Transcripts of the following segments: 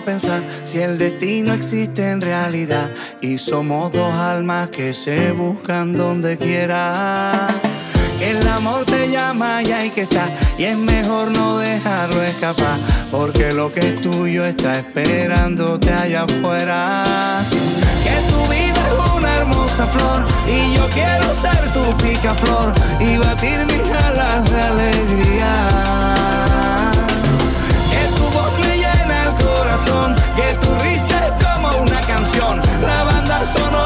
pensar si el destino existe en realidad y somos dos almas que se buscan donde quiera. Que el amor te llama y hay que estar y es mejor no dejarlo escapar porque lo que es tuyo está esperándote allá afuera. Que tu vida es una hermosa flor y yo quiero ser tu picaflor y batir mis alas de alegría. Que tu risa como una canción, la banda sonora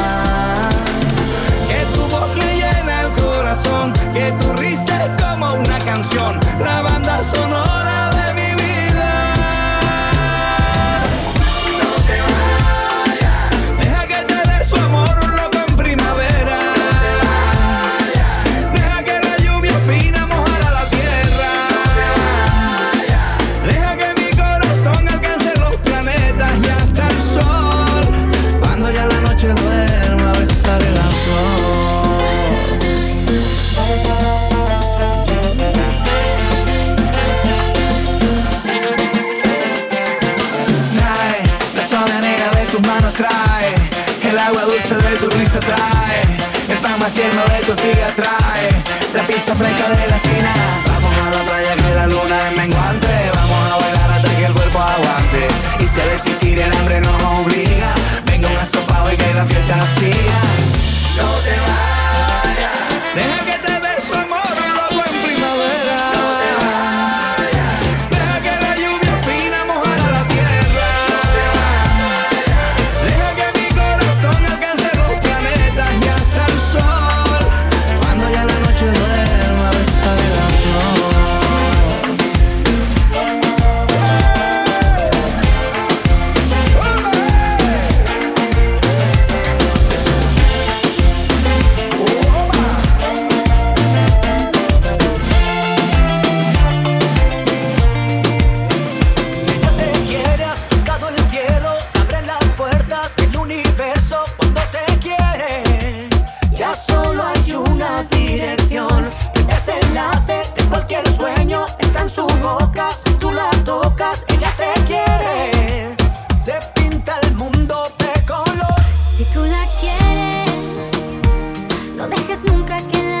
que tu risa como una canción, la banda sonora más tierno de tu espiga trae. La pizza fresca de la esquina. Vamos a la playa que la luna es menguante. Vamos a bailar hasta que el cuerpo aguante. Y si a desistir el hambre nos obliga Venga un asopado y que la fiesta siga. No te vayas. Deja que te No dejes nunca que la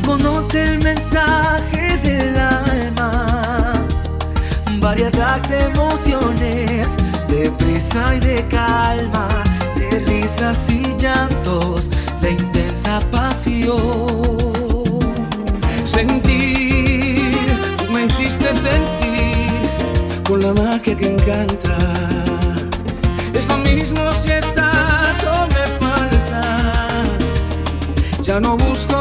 conoce el mensaje del alma. Variedad de emociones, de prisa y de calma, de risas y llantos, de intensa pasión. Sentir, tú me hiciste sentir, con la magia que encanta. Es lo mismo si estás o me faltas, ya no busco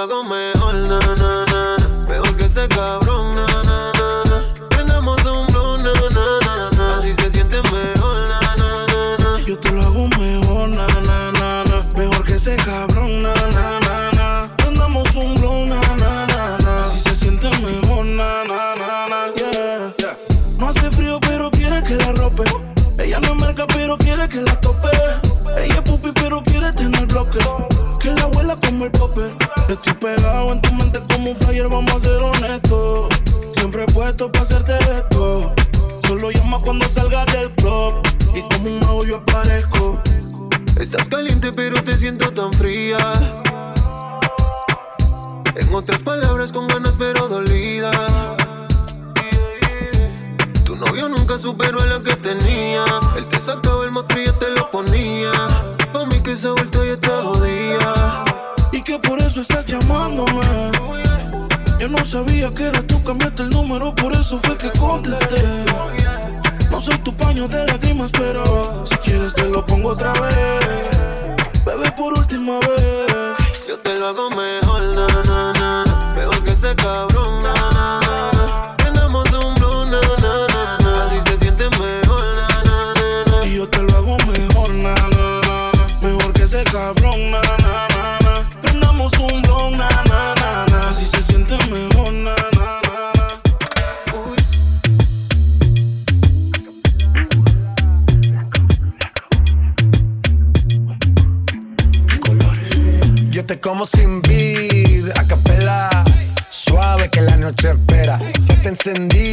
hago man. Que lo dulce que tenga que pedir, eh. Te seguí, me cambié de cari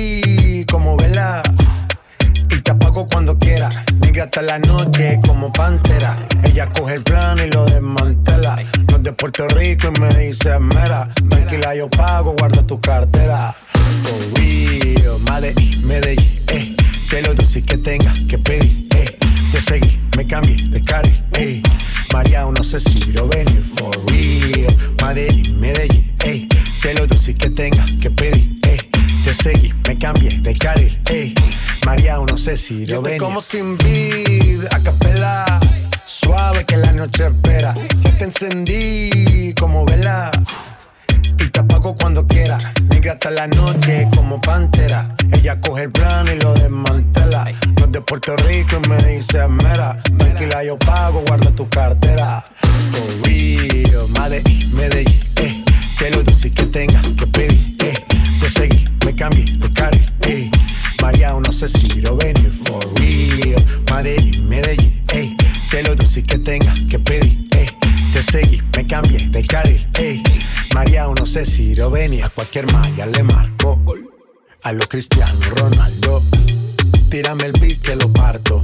Lo venir. como sin vida, a capela. Suave que la noche espera. Ya te encendí como vela y te apago cuando quiera. Negra hasta la noche como pantera. Ella coge el plano y lo desmantela. No es de Puerto Rico y me dice mera. Tranquila, yo pago, guarda tu cartera. For real, Medellín, Medellín, eh. Que lo dulce que tenga que pedir, eh. Te seguí, me cambié. María, no sé si lo venir. For real, Medellín, Medellín, eh. Que lo dulce que tenga que pedir, eh. Te seguí, me cambié de carril, ey. María, no sé si lo venía. A cualquier malla le marco. A lo Cristiano Ronaldo. Tírame el beat que lo parto.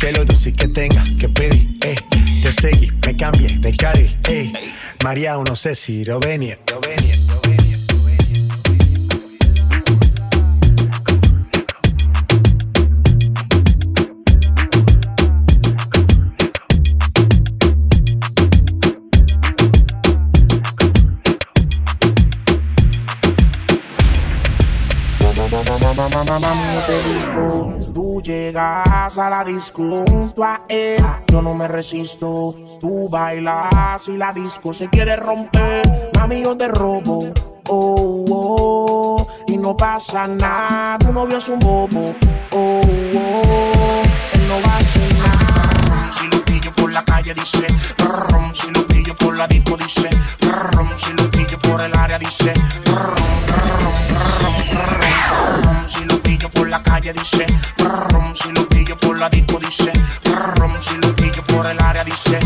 Que lo dulce que tenga que pedir, ey. Te seguí, me cambié de carril, ey. María, no sé si he visto. Tú llegas a la disco junto a él. Yo no me resisto. Tú bailas y la disco se quiere romper. Mami, yo te robo. Oh, oh, y no pasa nada. Tu novio es un bobo. Oh, oh, él no va a hacer nada. Si lo pillo por la calle, dice. Si lo pillo por la disco, dice. Si lo pillo por el área, dice. la calle dice, rum, si lo pillo por la disco dice, rum, si lo pillo por el área dice,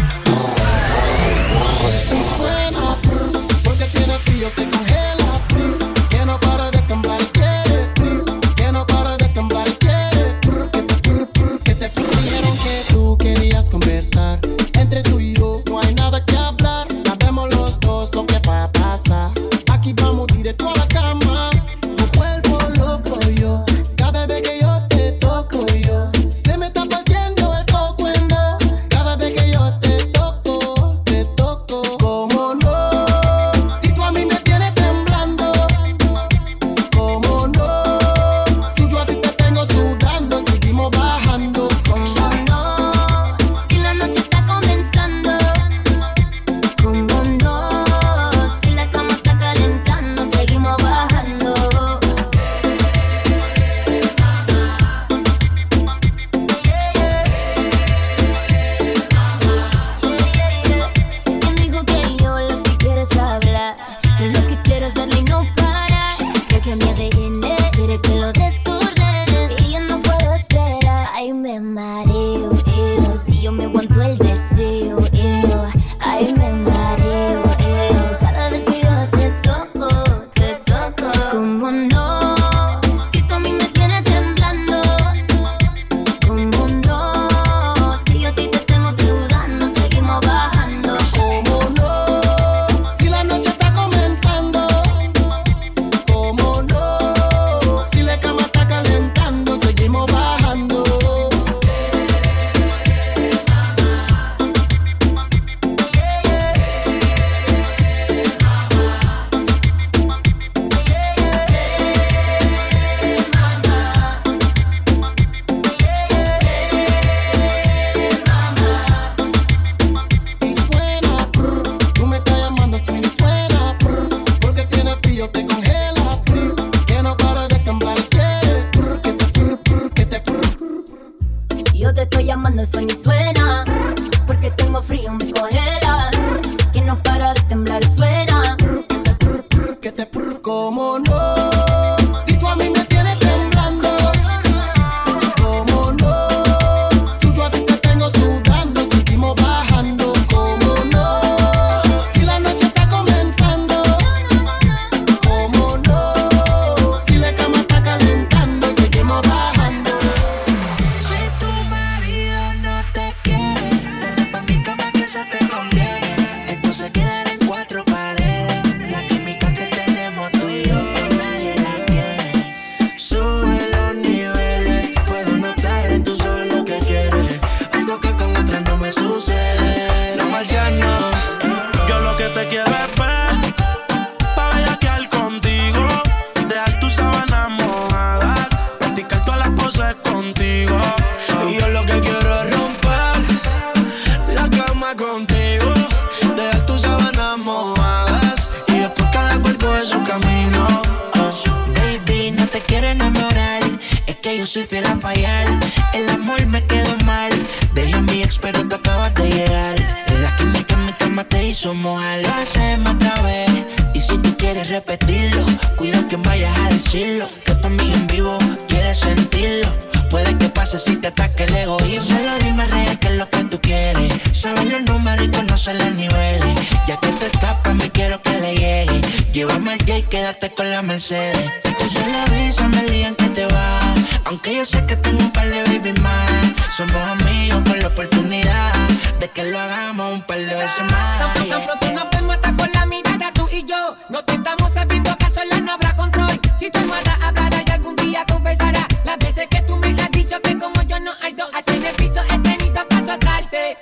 Mercedes. Tú la brisa me lían que te va. Aunque yo sé que tengo un par de baby más. Somos amigos con la oportunidad de que lo hagamos un par de veces más. Tan, tan pronto nos vemos hasta con la mirada tú y yo. No te estamos sabiendo que sola no habrá control. Si tu hermana hablará y algún día confesará las veces que tú me has dicho que como yo no hay dos. A tener piso he tenido que azotarte.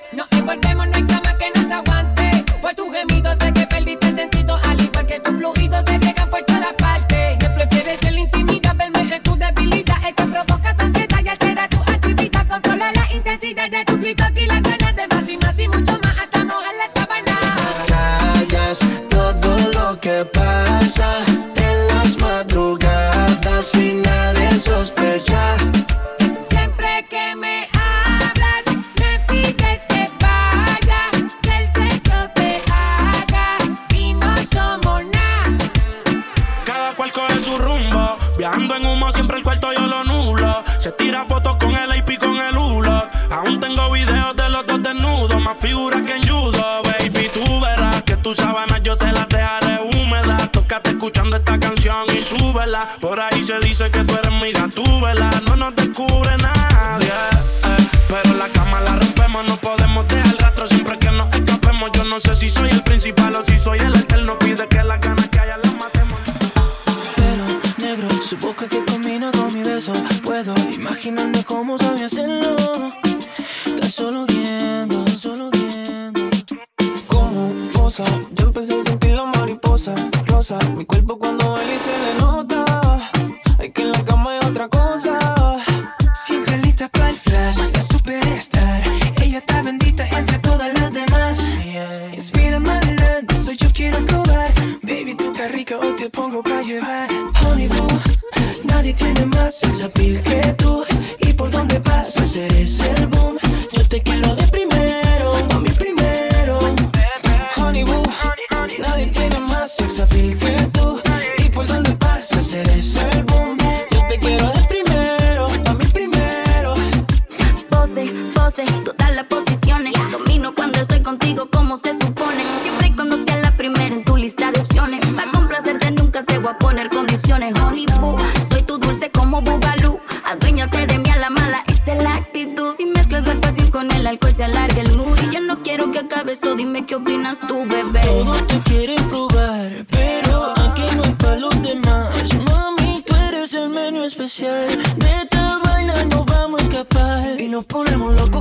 alcohol se alarga el mood y yo no quiero que acabe eso, dime qué opinas tú, bebé. Todos te quieren probar, pero aquí no hay para los demás. Mami, tú eres el menú especial, de esta vaina no vamos a escapar y nos ponemos locos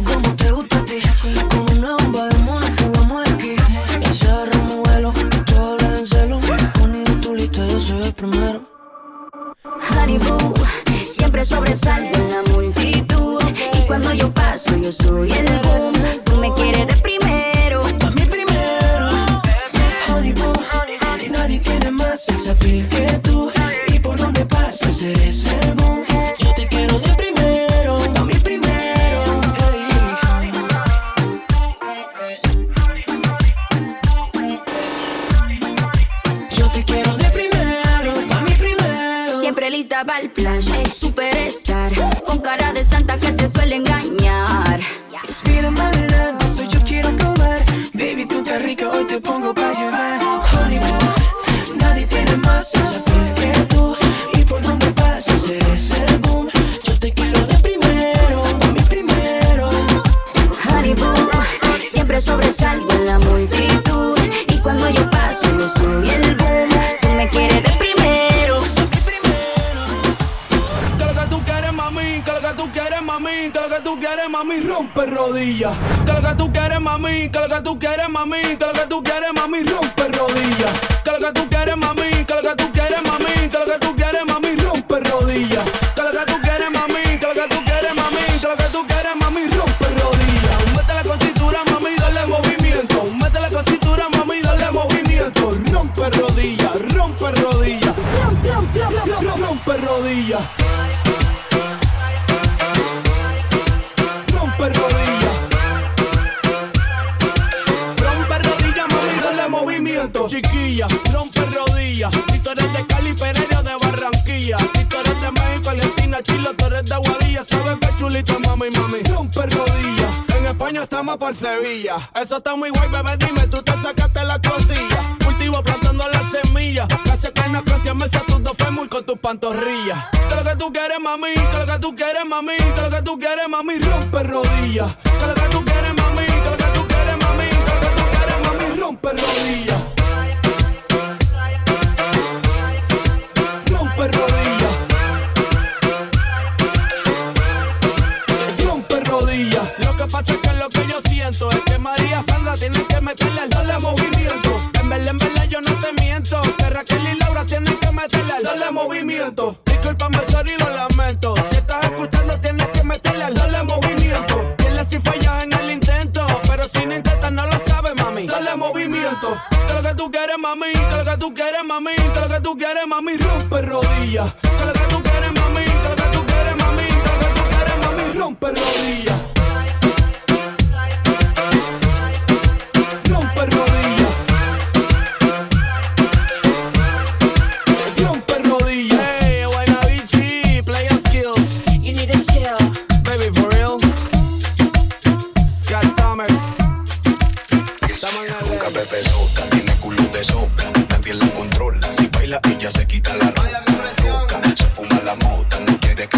tú quieres. Eso está muy guay, bebé, dime, tú te sacaste la costilla. Cultivo plantando las semillas. Casi que no crecian mesa tus dos fémur con tus pantorrillas. Que lo que tú quieres, mami, que lo que tú quieres, mami, que lo que tú quieres, mami, rompe rodillas. Que lo que tú quieres, mami, que lo que tú quieres, mami, que lo que tú quieres, mami, rompe rodillas. movimiento. Disculpa, me sorry, lo lamento. Si estás escuchando, tienes que meterle al dale movimiento. Dile si fallas en el intento, pero si no intentas, no lo sabes, mami. Dale movimiento. Que lo que tú quieres, mami. Que lo que tú quieres, mami. Que lo que tú quieres, mami. Rompe rodillas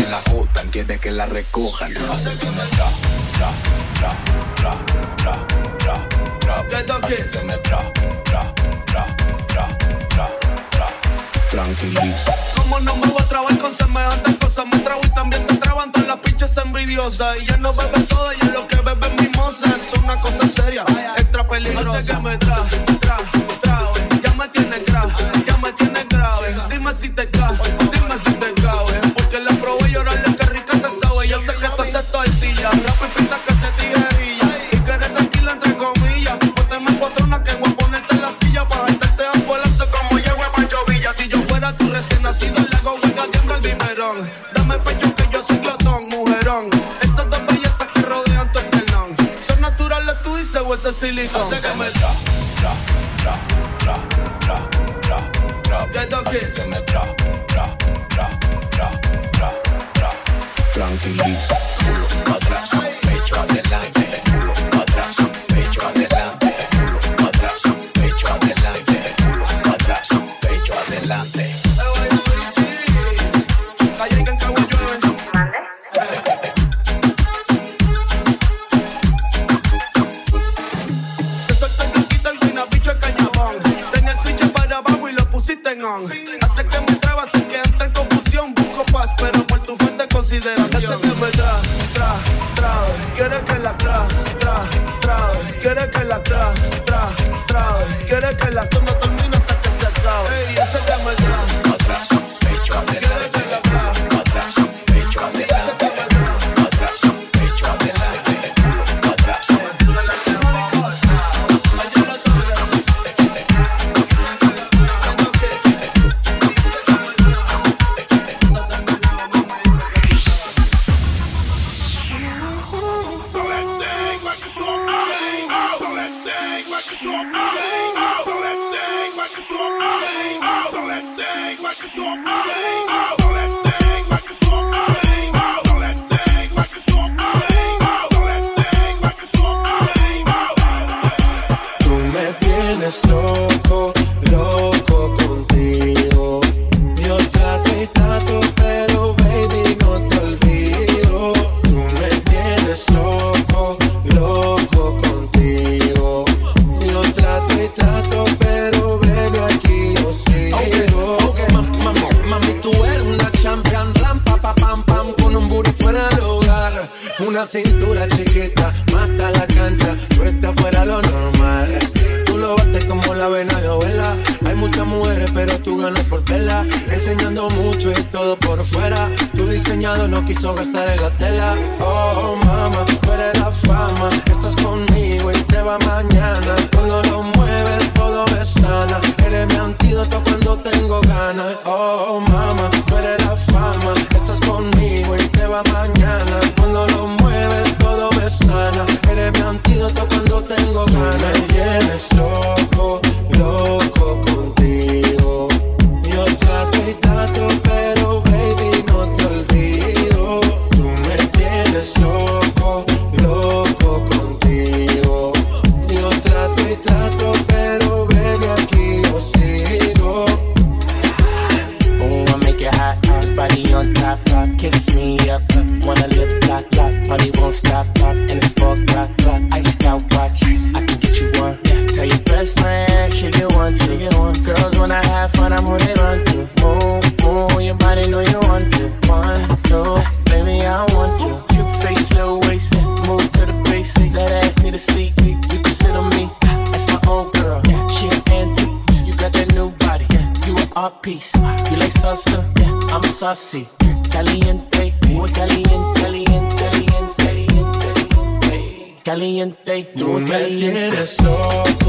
que la jotan, quiere que la recojan. Acérqueme tra, tra, tra, tra, tra, tra, tra. Acérqueme tra, tra, tra, tra, tra, tra. Tranquiliza. Como no me voy a trabar con semejantes cosas, me trago y también se traban todas las pinches envidiosas. Y ya no bebe soda, y es lo que bebe mimosa. Es una cosa seria, extra peligrosa. Acérqueme tra, tra, tra, ya me tienes grave, ya me tienes grave. Dime si te cae. Kiss me up, wanna lip lock, lock. Party won't stop, pop, and it's four o'clock, clock. just out watch, I can get you one. Tell your best friend she get one she get one. Girls, when I have fun, I'm who on run to. Move, move, your body know you want to. One, two, baby, I want you. Cute face, low waist, move to the basics. That ass need a seat, you can sit on me. That's my old girl, she an antique. You got that new body, you an art piece. You like salsa, I'm saucy. caliente. Tú me tienes loco.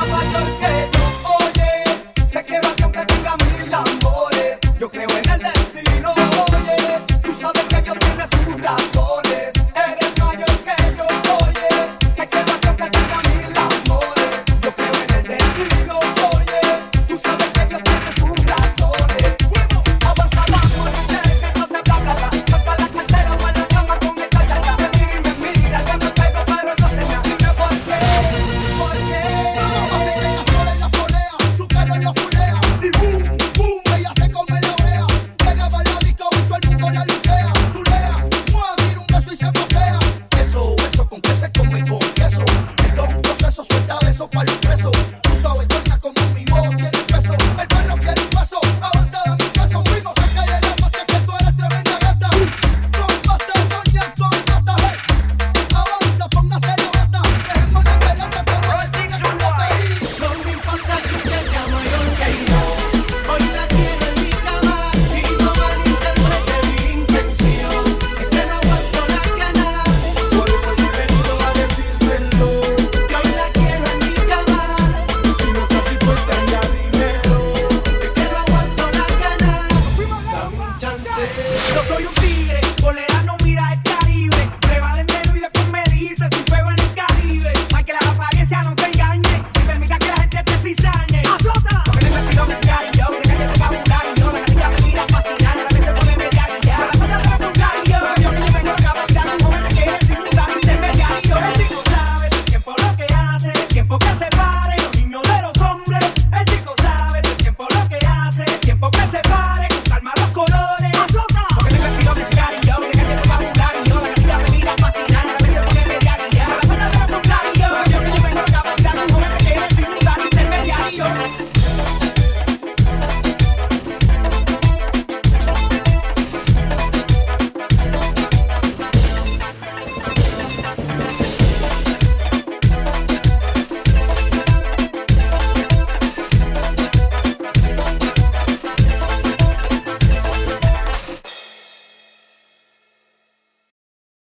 Mallorca.